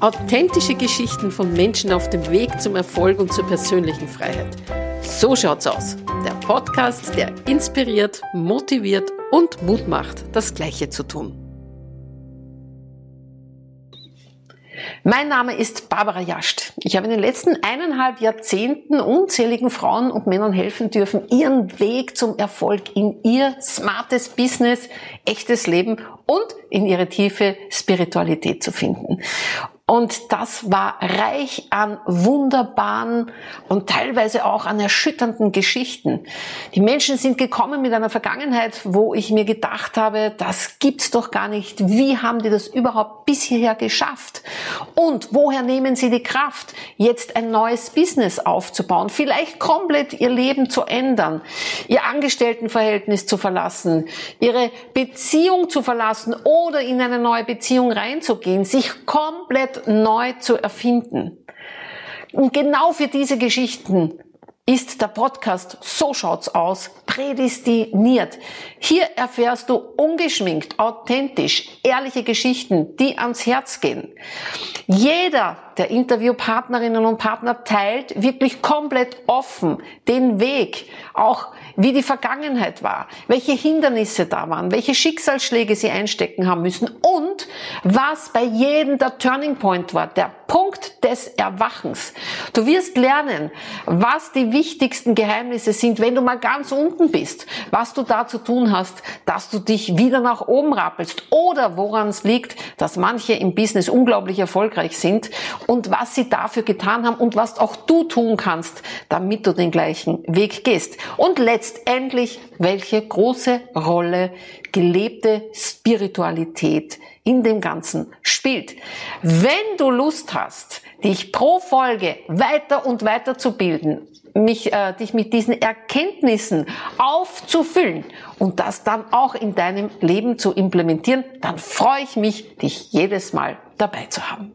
Authentische Geschichten von Menschen auf dem Weg zum Erfolg und zur persönlichen Freiheit. So schaut's aus. Der Podcast, der inspiriert, motiviert und Mut macht, das Gleiche zu tun. Mein Name ist Barbara Jascht. Ich habe in den letzten eineinhalb Jahrzehnten unzähligen Frauen und Männern helfen dürfen, ihren Weg zum Erfolg in ihr smartes Business, echtes Leben und in ihre tiefe Spiritualität zu finden. Und das war reich an wunderbaren und teilweise auch an erschütternden Geschichten. Die Menschen sind gekommen mit einer Vergangenheit, wo ich mir gedacht habe, das gibt's doch gar nicht. Wie haben die das überhaupt bis hierher geschafft? Und woher nehmen sie die Kraft, jetzt ein neues Business aufzubauen, vielleicht komplett ihr Leben zu ändern, ihr Angestelltenverhältnis zu verlassen, ihre Beziehung zu verlassen oder in eine neue Beziehung reinzugehen, sich komplett neu zu erfinden. Und genau für diese Geschichten ist der Podcast So schaut's aus prädestiniert. Hier erfährst du ungeschminkt, authentisch, ehrliche Geschichten, die ans Herz gehen. Jeder der Interviewpartnerinnen und Partner teilt wirklich komplett offen den Weg, auch wie die Vergangenheit war, welche Hindernisse da waren, welche Schicksalsschläge sie einstecken haben müssen und was bei jedem der Turning Point war, der Punkt des Erwachens. Du wirst lernen, was die wichtigsten Geheimnisse sind, wenn du mal ganz unten bist, was du da zu tun hast, dass du dich wieder nach oben rappelst oder woran es liegt, dass manche im Business unglaublich erfolgreich sind und was sie dafür getan haben und was auch du tun kannst, damit du den gleichen Weg gehst. Und letztendlich, welche große Rolle gelebte Spiritualität in dem Ganzen spielt. Wenn du Lust hast, dich pro Folge weiter und weiter zu bilden, mich, äh, dich mit diesen Erkenntnissen aufzufüllen und das dann auch in deinem Leben zu implementieren, dann freue ich mich, dich jedes Mal dabei zu haben.